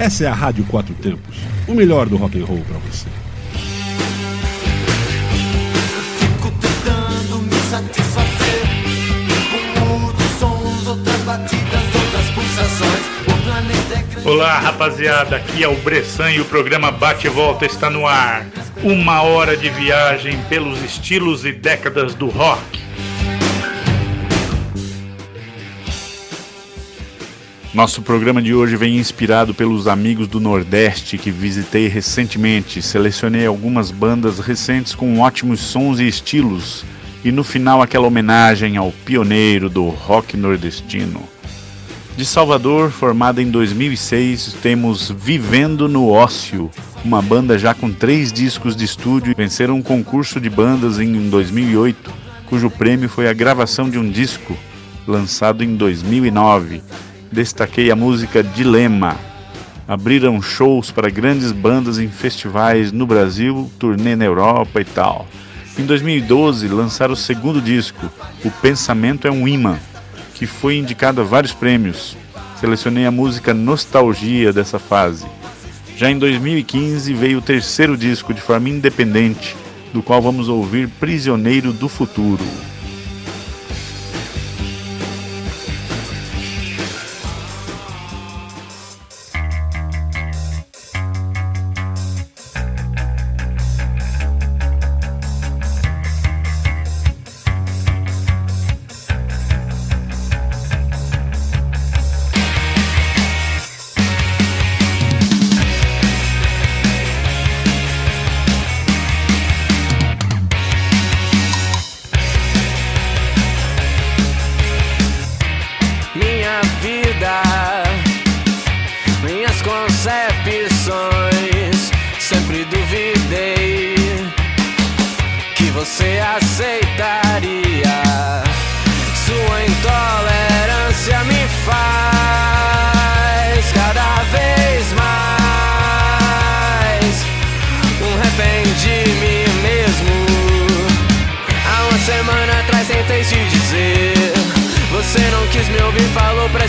Essa é a Rádio Quatro Tempos, o melhor do rock and roll para você. É Olá, rapaziada. Aqui é o Bressan e o programa Bate e Volta está no ar. Uma hora de viagem pelos estilos e décadas do rock. Nosso programa de hoje vem inspirado pelos amigos do Nordeste que visitei recentemente. Selecionei algumas bandas recentes com ótimos sons e estilos. E no final, aquela homenagem ao pioneiro do rock nordestino. De Salvador, formada em 2006, temos Vivendo no Ócio, uma banda já com três discos de estúdio. Venceram um concurso de bandas em 2008, cujo prêmio foi a gravação de um disco lançado em 2009 destaquei a música Dilema. Abriram shows para grandes bandas em festivais no Brasil, turnê na Europa e tal. Em 2012, lançaram o segundo disco, O Pensamento é um Imã, que foi indicado a vários prêmios. Selecionei a música Nostalgia dessa fase. Já em 2015 veio o terceiro disco de forma independente, do qual vamos ouvir Prisioneiro do Futuro.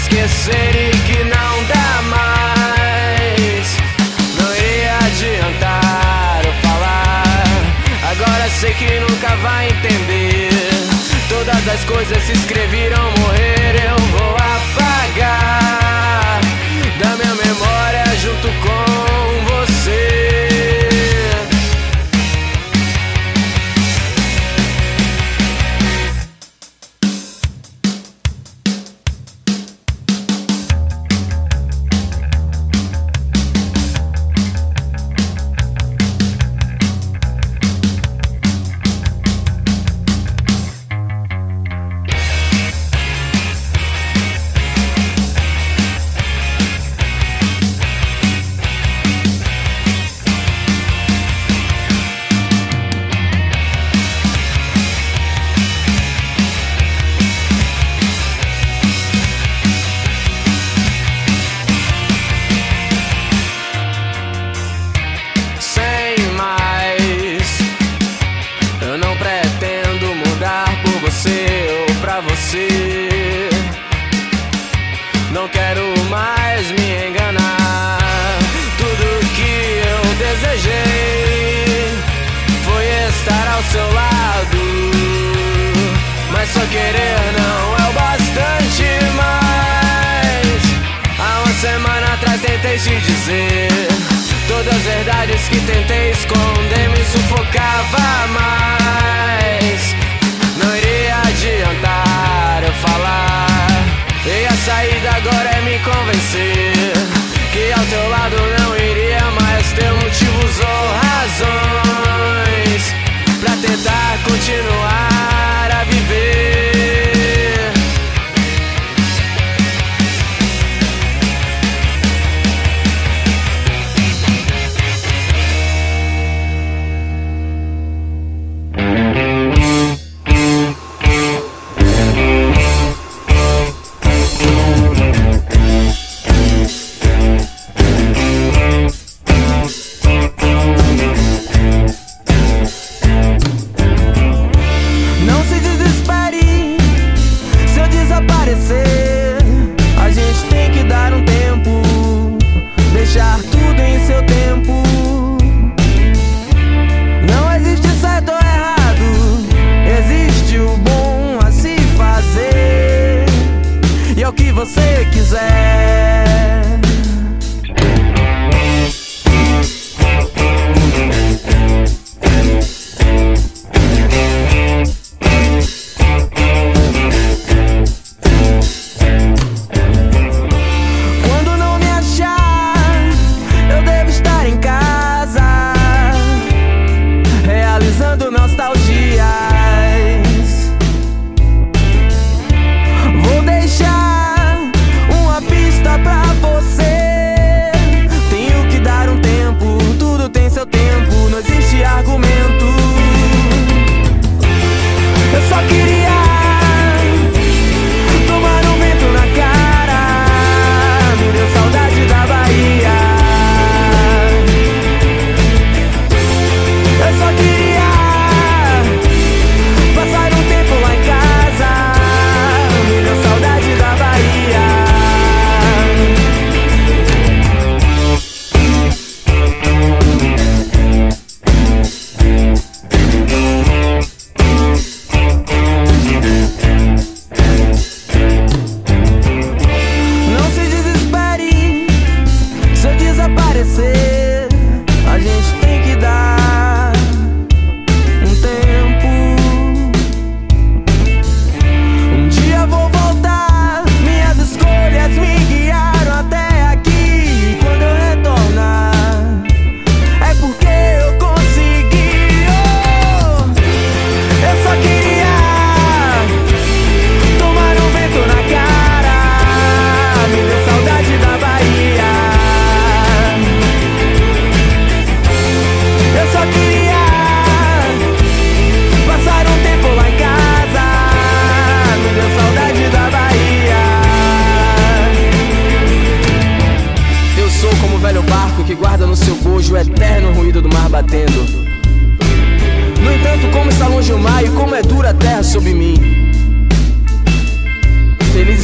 Esquecer e que não dá mais. Não iria adiantar eu falar. Agora sei que nunca vai entender. Todas as coisas se escreveram morrer, eu vou apagar Não quero mais me enganar. Tudo que eu desejei foi estar ao seu lado. Mas só querer não é o bastante mais. Há uma semana atrás tentei te dizer Todas as verdades que tentei esconder me sufocava mais Que ao teu lado não iria mais ter motivos ou razões Pra tentar continuar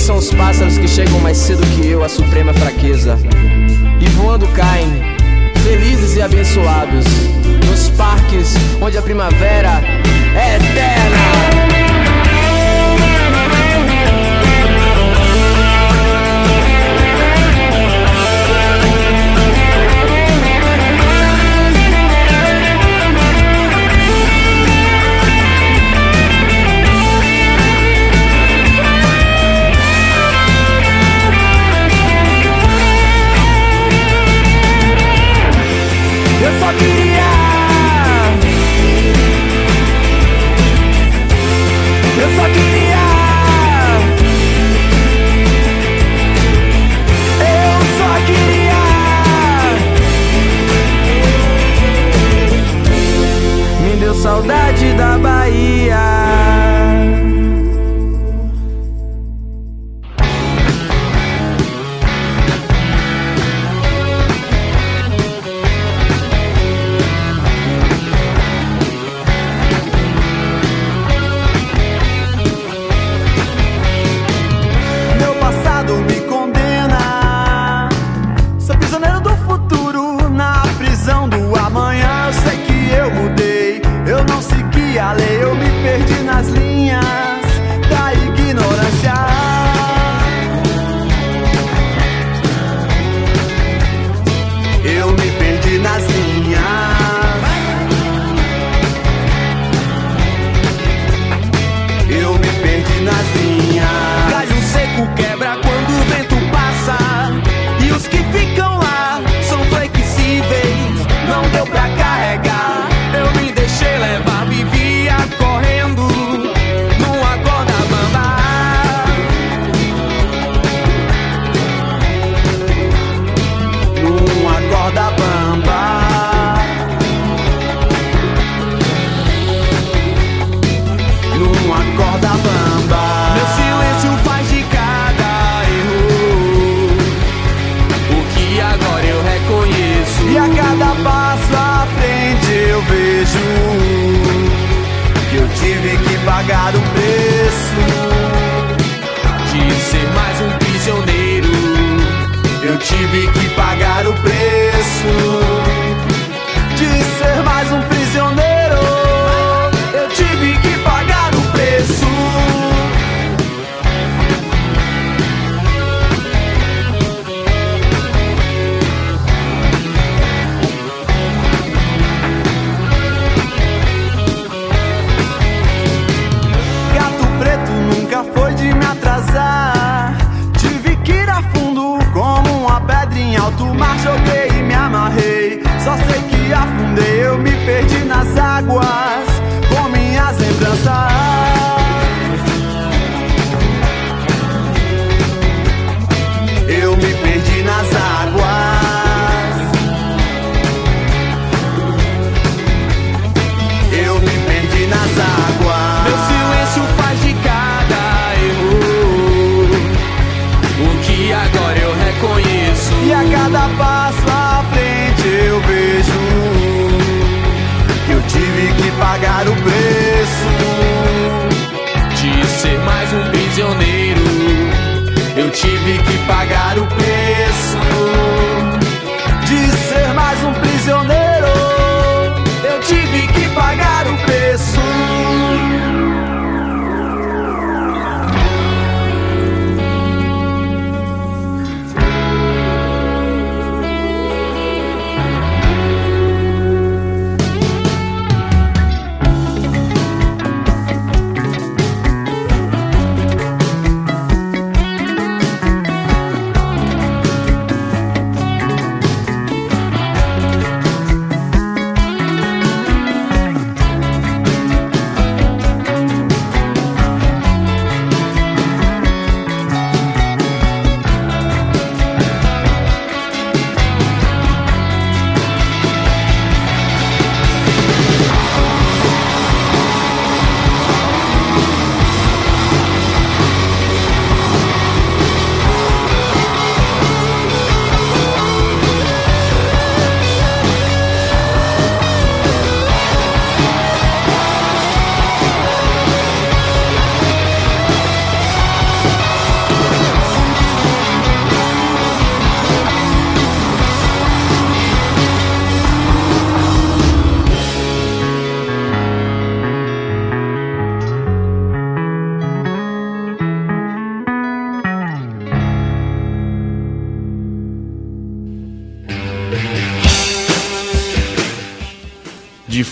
são os pássaros que chegam mais cedo que eu à suprema fraqueza. E voando caem, felizes e abençoados, nos parques onde a primavera é eterna.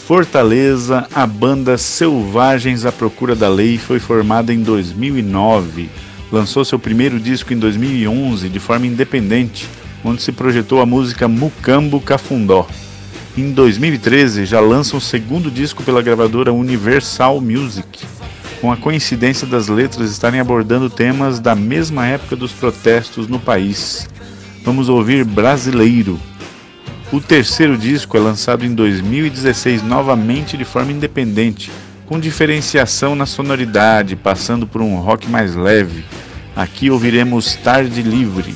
Fortaleza, a banda Selvagens à Procura da Lei foi formada em 2009. Lançou seu primeiro disco em 2011 de forma independente, onde se projetou a música Mucambo Cafundó. Em 2013 já lança o um segundo disco pela gravadora Universal Music, com a coincidência das letras estarem abordando temas da mesma época dos protestos no país. Vamos ouvir Brasileiro, o terceiro disco é lançado em 2016 novamente de forma independente, com diferenciação na sonoridade, passando por um rock mais leve. Aqui ouviremos Tarde Livre.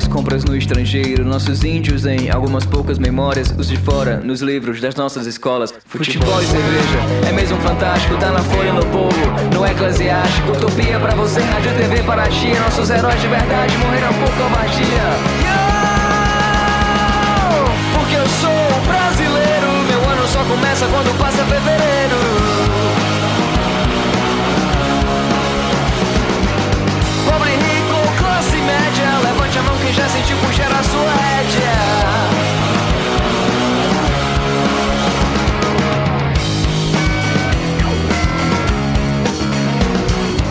Faz compras no estrangeiro. Nossos índios em algumas poucas memórias, os de fora nos livros das nossas escolas. Futebol e cerveja é mesmo fantástico, tá na folha no povo, no eclesiástico. Utopia pra você, rádio TV para a chia. Nossos heróis de verdade morreram por covardia. Porque eu sou brasileiro, meu ano só começa quando passa fevereiro. Já sentiu puxar a sua rédea.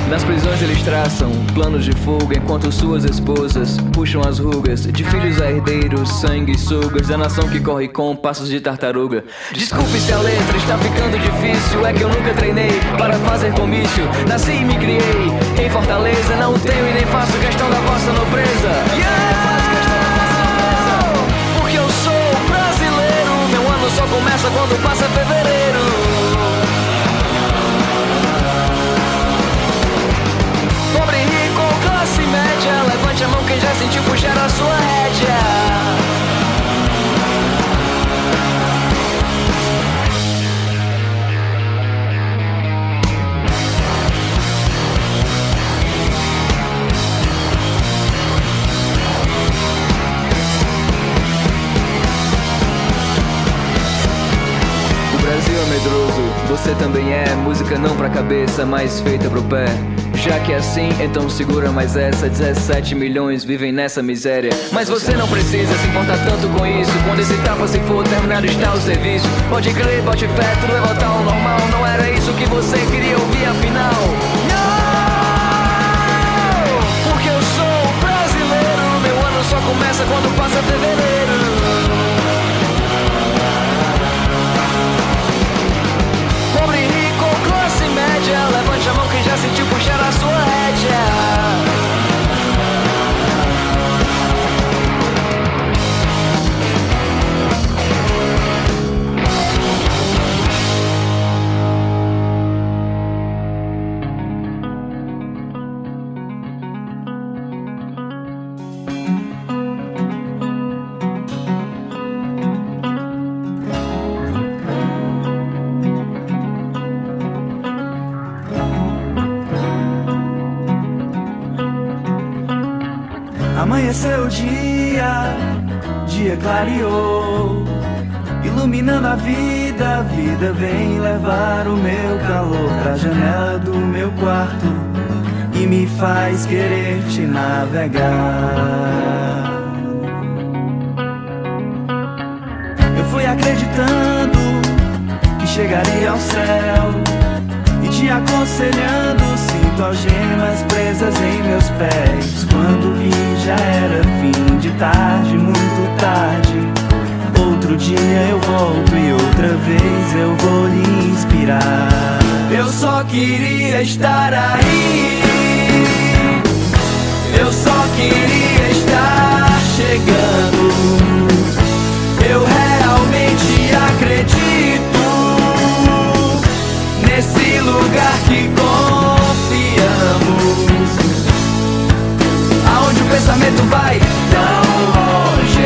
Nas prisões eles traçam planos de fuga Enquanto suas esposas puxam as rugas De filhos a herdeiros, sanguessugas Da nação que corre com passos de tartaruga. Desculpe se a letra está ficando difícil É que eu nunca treinei para fazer comício. Nasci e me criei em Fortaleza Não tenho e nem faço questão da vossa nobreza. Porque começa quando passa fevereiro cabeça, feita pro pé. Já que é assim, então segura mais essa. 17 milhões vivem nessa miséria. Mas você não precisa se importar tanto com isso. Quando esse tapa se for terminado, está o serviço. Pode crer, bote fé, tudo vai voltar ao normal. Não era isso que você queria ouvir, afinal. Não! Porque eu sou brasileiro. Meu ano só começa quando Levante a mão quem já sentiu puxar a sua rédea clareou, iluminando a vida. A vida vem levar o meu calor pra janela do meu quarto e me faz querer te navegar. Eu fui acreditando chegaria ao céu e te aconselhando. Sinto algemas presas em meus pés. Quando vi, já era fim de tarde, muito tarde. Outro dia eu volto e outra vez eu vou lhe inspirar. Eu só queria estar aí. Eu só queria estar chegando. Eu realmente acredito nesse lugar que confiamos. Pensamento vai tão longe,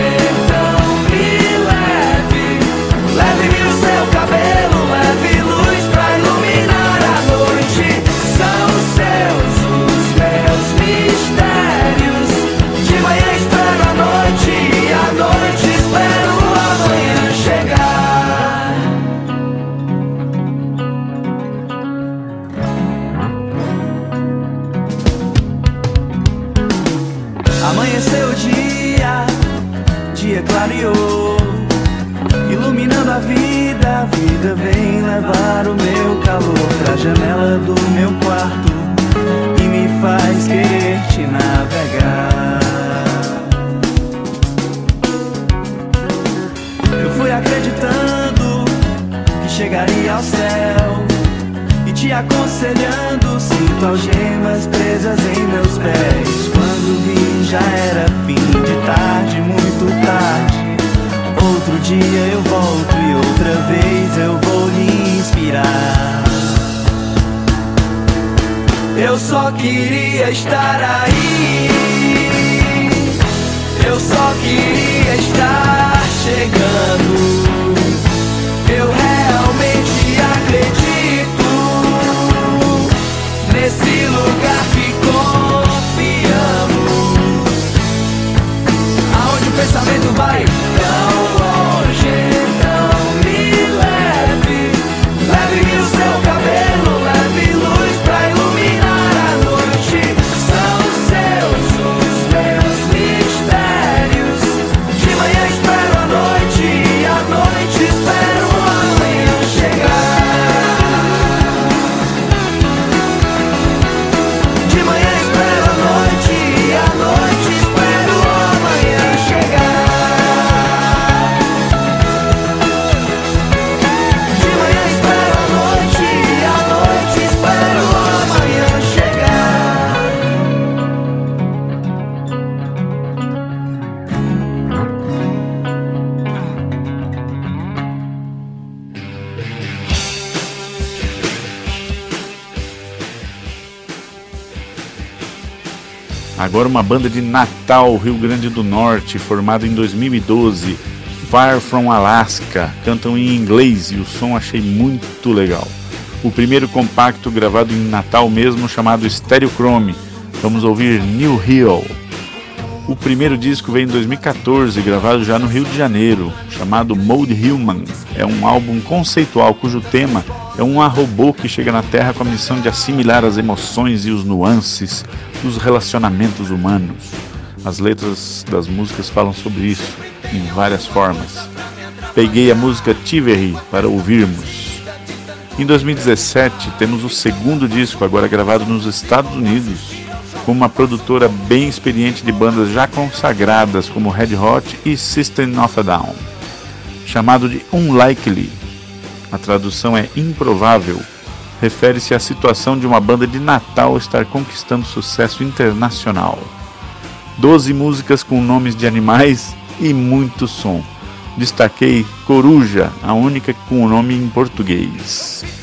levar o meu calor pra janela do meu quarto e me faz querer te navegar. Eu fui acreditando que chegaria ao céu e te aconselhando. Sinto algemas presas em meus pés. Quando vi, já era fim de tarde, muito tarde. Outro dia eu volto e outra vez eu vou lhe inspirar. Eu só queria estar aí. Eu só queria estar chegando. Eu realmente acredito nesse lugar que confiamos. Aonde o pensamento vai Agora uma banda de Natal, Rio Grande do Norte, formada em 2012, Far From Alaska, cantam em inglês e o som achei muito legal. O primeiro compacto gravado em Natal mesmo, chamado Stereochrome. Vamos ouvir New Hill. O primeiro disco veio em 2014, gravado já no Rio de Janeiro, chamado Mode Human. É um álbum conceitual cujo tema é um arrobô que chega na Terra com a missão de assimilar as emoções e os nuances dos relacionamentos humanos. As letras das músicas falam sobre isso em várias formas. Peguei a música Tivery para ouvirmos. Em 2017, temos o segundo disco, agora gravado nos Estados Unidos, com uma produtora bem experiente de bandas já consagradas como Red Hot e System of a Down, chamado de Unlikely. A tradução é improvável. Refere-se à situação de uma banda de Natal estar conquistando sucesso internacional. Doze músicas com nomes de animais e muito som. Destaquei Coruja, a única com o nome em português.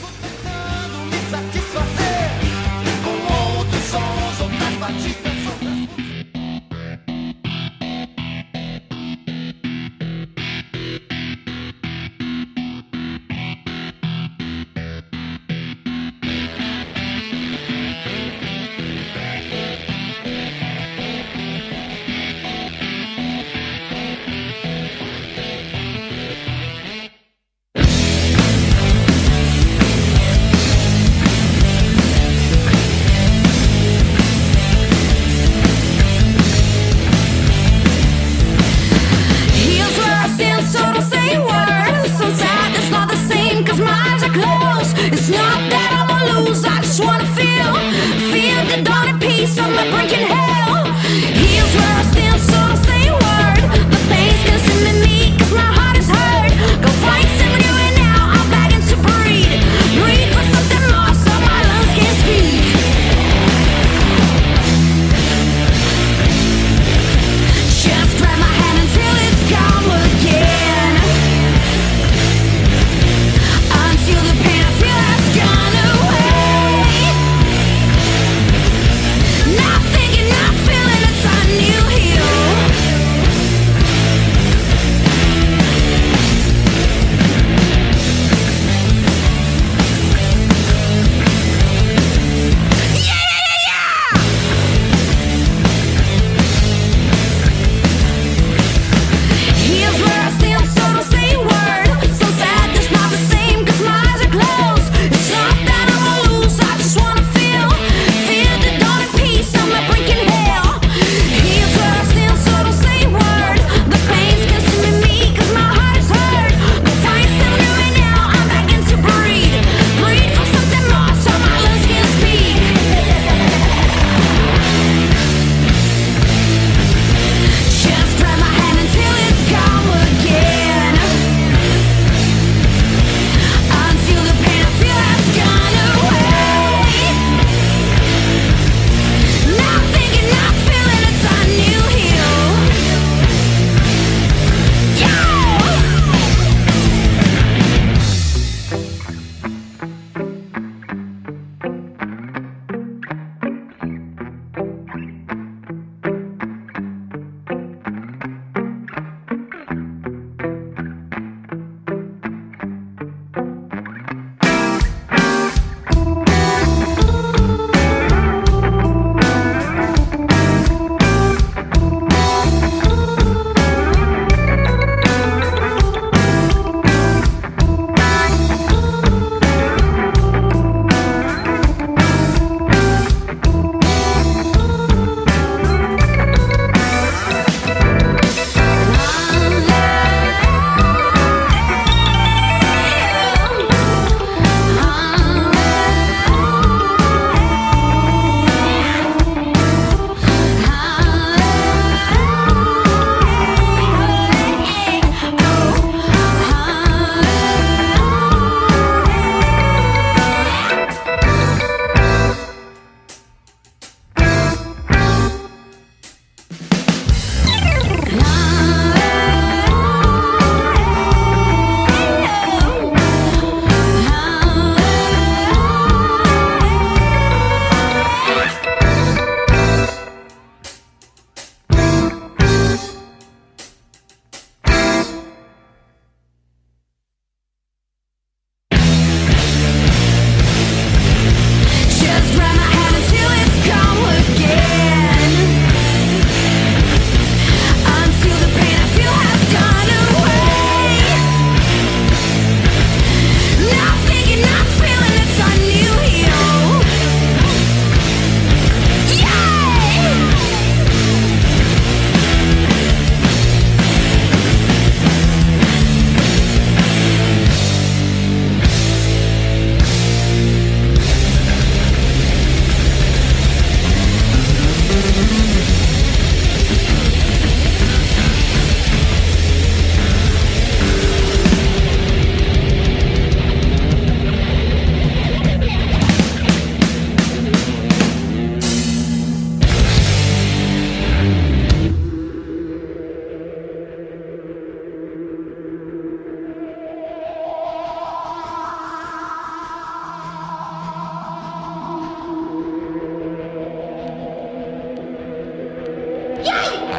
Yay!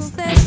Is there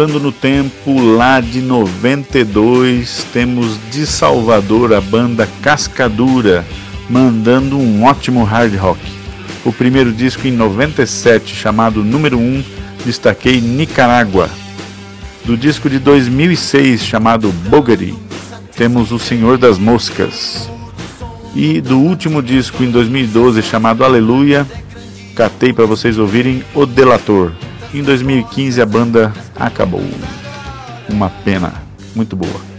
voltando no tempo, lá de 92, temos de Salvador a banda Cascadura, mandando um ótimo hard rock. O primeiro disco em 97, chamado Número 1, destaquei Nicarágua. Do disco de 2006, chamado Bogary, temos O Senhor das Moscas. E do último disco em 2012, chamado Aleluia, catei para vocês ouvirem O Delator. Em 2015 a banda acabou. Uma pena, muito boa.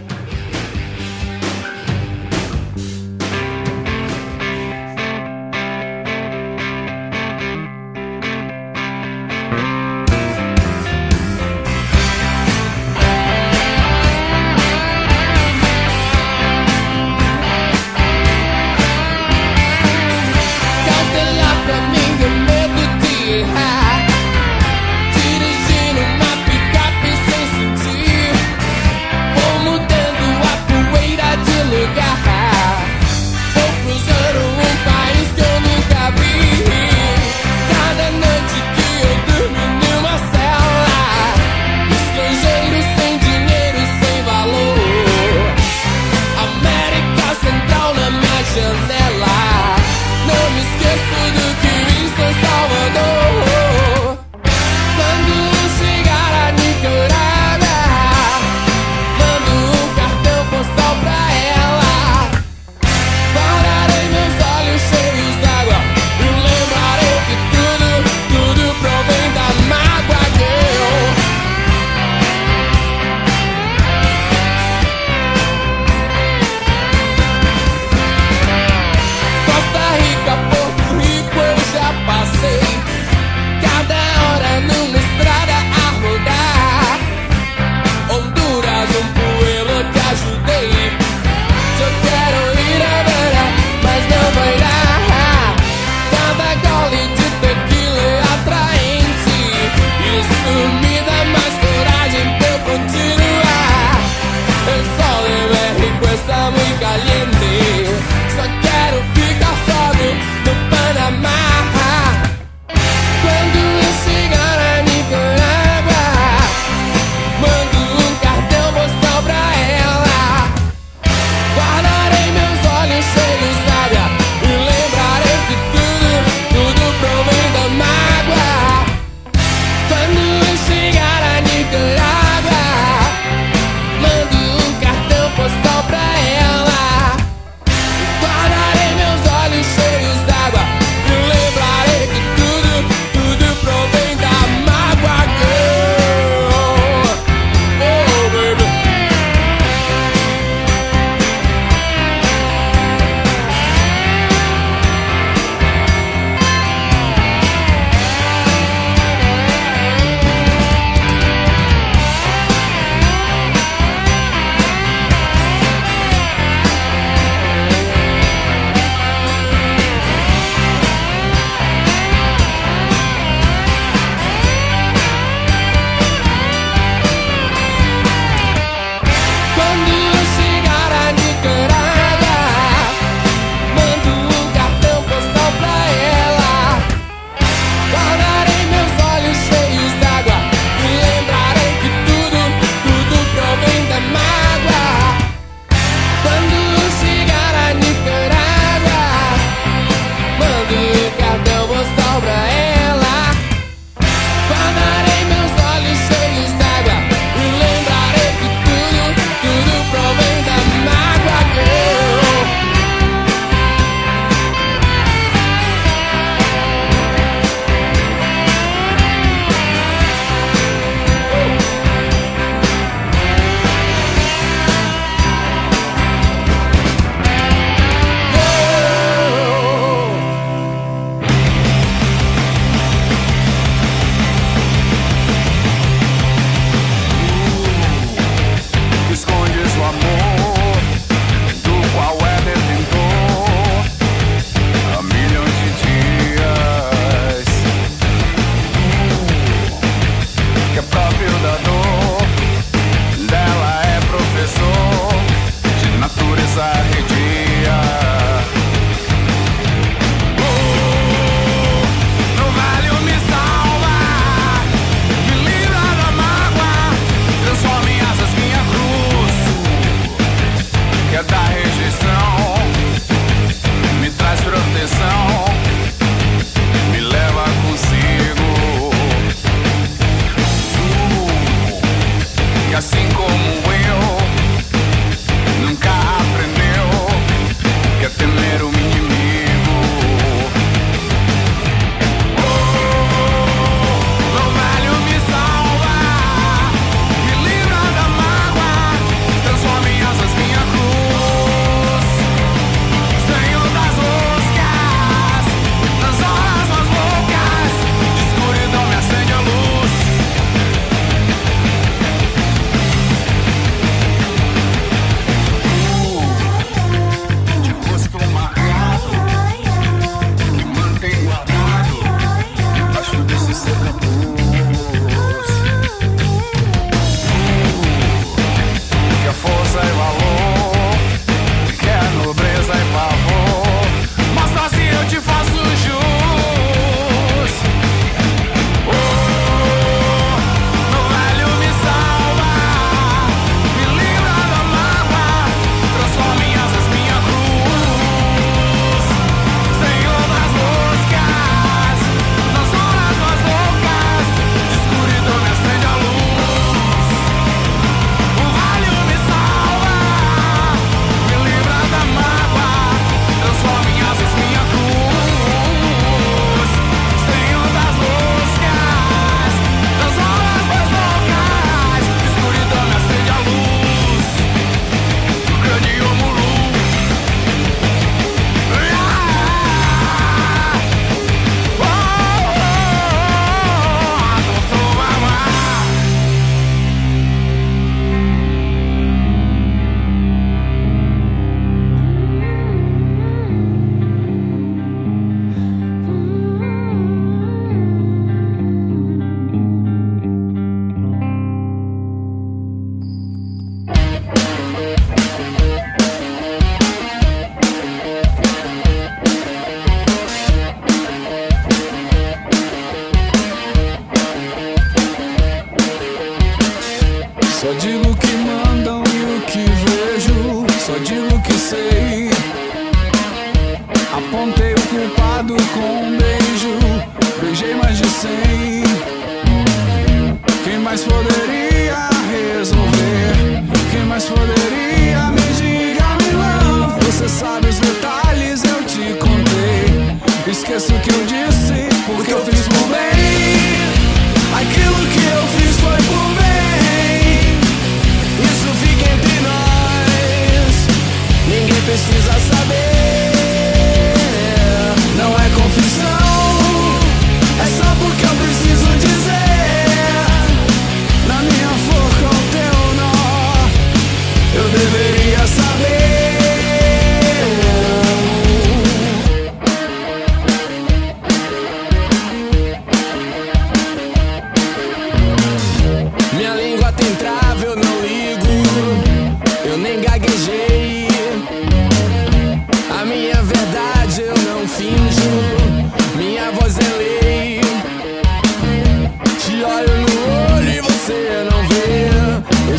Eu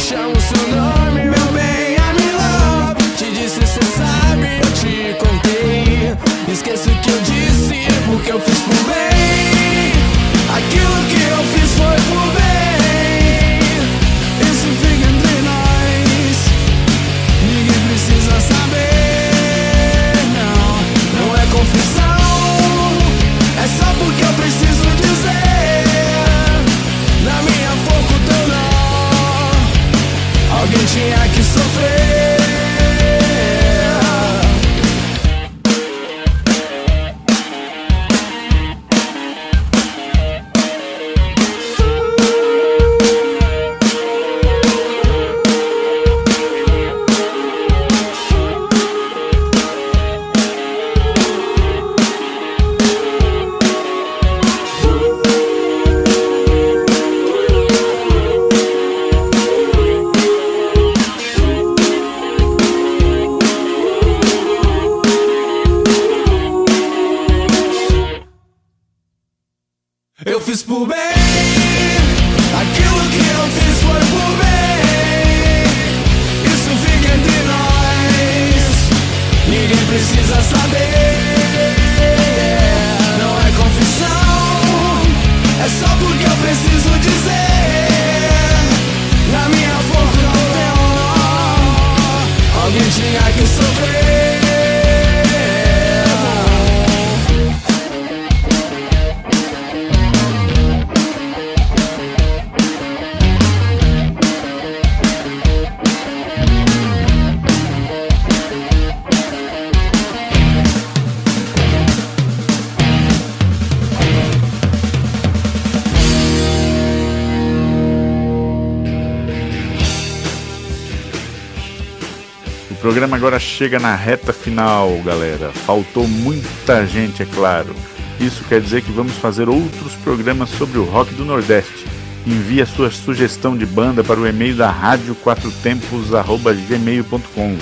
O programa agora chega na reta final, galera. Faltou muita gente, é claro. Isso quer dizer que vamos fazer outros programas sobre o rock do Nordeste. Envie a sua sugestão de banda para o e-mail da rádio quatrotempos@gmail.com.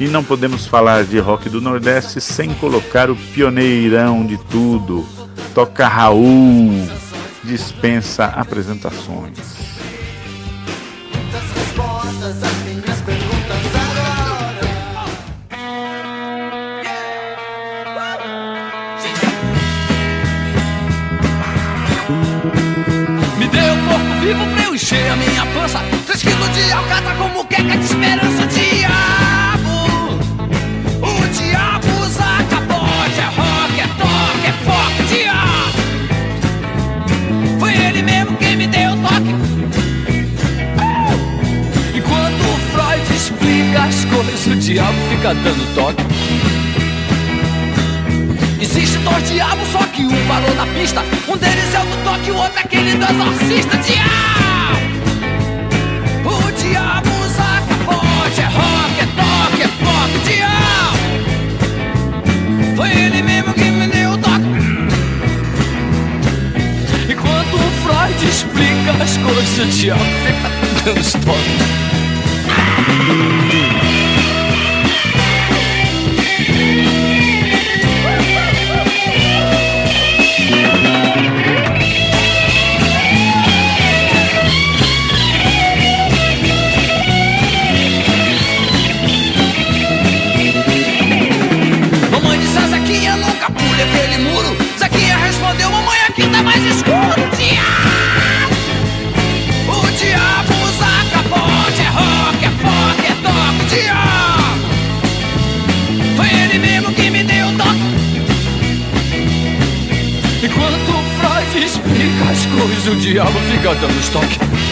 E não podemos falar de rock do Nordeste sem colocar o pioneirão de tudo. Toca Raul. Dispensa apresentações. Encher a minha pança. Três quilos de alcatra como queca de esperança. Diabo, o diabo usa capote. É rock, é toque, é pop. Diabo, foi ele mesmo quem me deu o toque. Enquanto o Freud explica as coisas, o diabo fica dando toque. Existe dois diabos, só que um parou na pista. Um deles é o do toque, o outro é aquele do exorcista. Diabo! É rock, é toque, é pop. Diabo! Foi ele mesmo que me deu o toque. Enquanto o Freud explica as coisas, o diabo fica dando. Diabo fica dando estoque.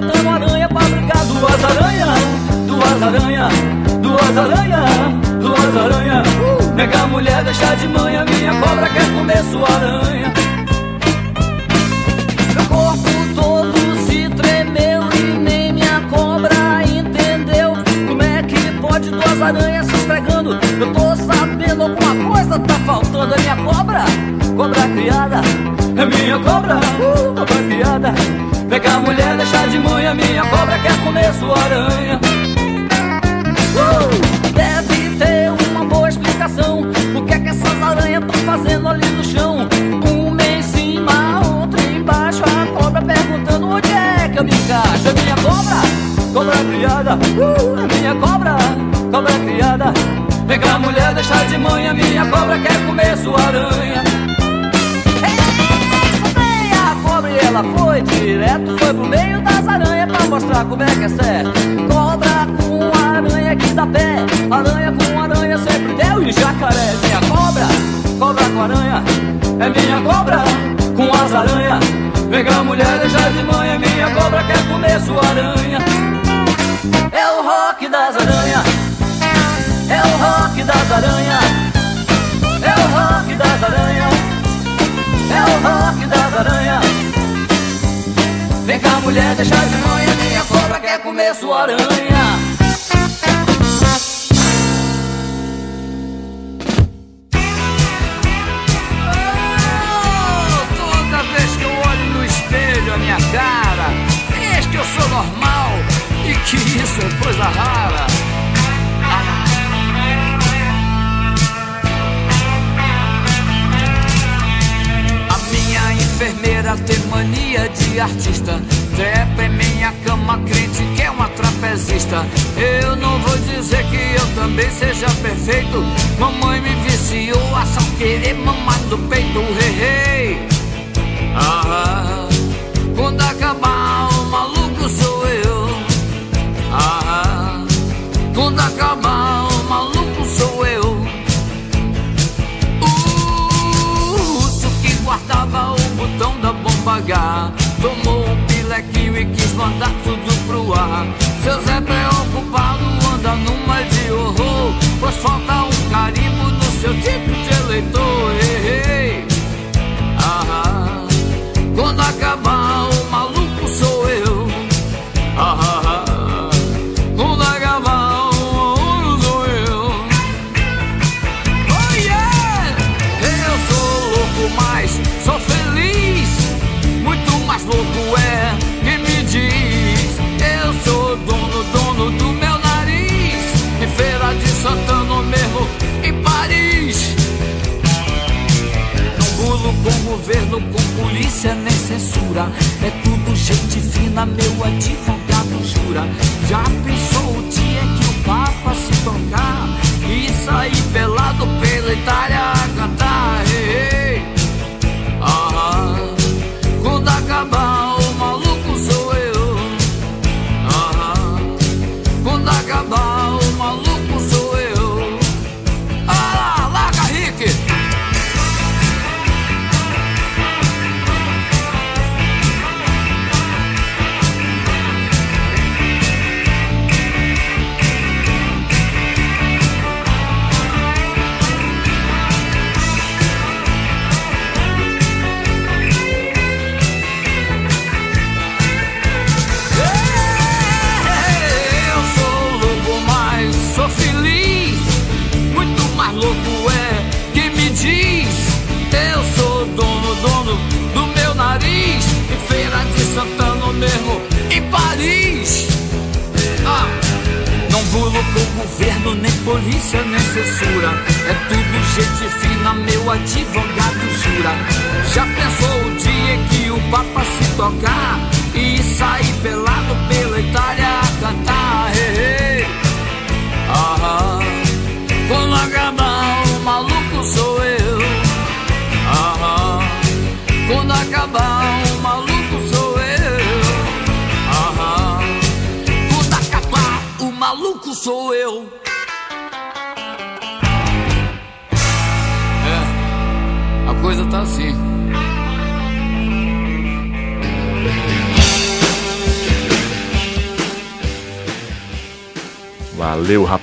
Botando aranha pra brigar. Duas aranhas, duas aranhas, duas aranhas, duas aranhas. Pega a mulher, deixa de manhã, minha cobra quer comer sua aranha. Meu corpo todo se tremeu e nem minha cobra entendeu Como é que pode duas aranhas se esfregando Eu tô sabendo alguma coisa tá faltando É minha cobra, cobra criada É minha cobra, uh, cobra criada Pega a mulher, deixa de manhã Minha cobra quer comer sua aranha. Uh! Deve ter uma boa explicação. O que é que essas aranhas estão fazendo ali no chão? Uma em cima, outra embaixo. A cobra perguntando onde é que eu me encaixo? Minha cobra, cobra criada. Uh, minha cobra, cobra criada. Pega a mulher, deixa de manhã Minha cobra quer comer sua aranha e ela foi direto Foi pro meio das aranhas pra mostrar como é que é certo. Cobra com aranha que dá pé Aranha com aranha sempre deu e jacaré Minha cobra, cobra com aranha É minha cobra com as aranhas Pega mulher, deixa de manhã Minha cobra quer comer sua aranha. É o rock das aranhas É o rock das aranhas É o rock das aranhas É o rock das aranhas Vem cá mulher deixa de manhã, minha cobra quer comer sua aranha. Que isso é coisa rara. A minha enfermeira tem mania artista. Trepa em minha cama crente que é uma trapezista. Eu não vou dizer que eu também seja perfeito. Mamãe me viciou a só querer mamar do peito. Rei, rei. Ah, quando acabar o maluco sou eu. Ah, quando acabar o maluco sou eu. O urso que guardava o botão da bomba H Tomou um pilequinho e quis mandar tudo pro ar. Seu Zé preocupado anda numa de horror Pois falta um carimbo no seu tipo de eleitor. Ei, ei. Ah, Quando acabar com governo, com polícia nem censura. É tudo gente fina, meu advogado jura. Já pensou o dia que o Papa se tocar e sair pelado pela Itália a cantar?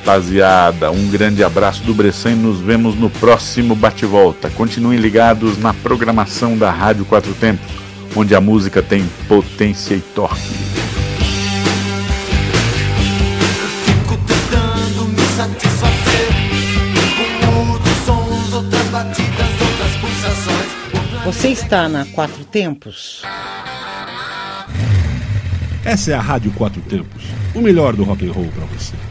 Rapaziada. Um grande abraço do Bressan e nos vemos no próximo bate-volta. Continuem ligados na programação da Rádio Quatro Tempos, onde a música tem potência e torque. Você está na Quatro Tempos? Essa é a Rádio Quatro Tempos, o melhor do rock and roll para você.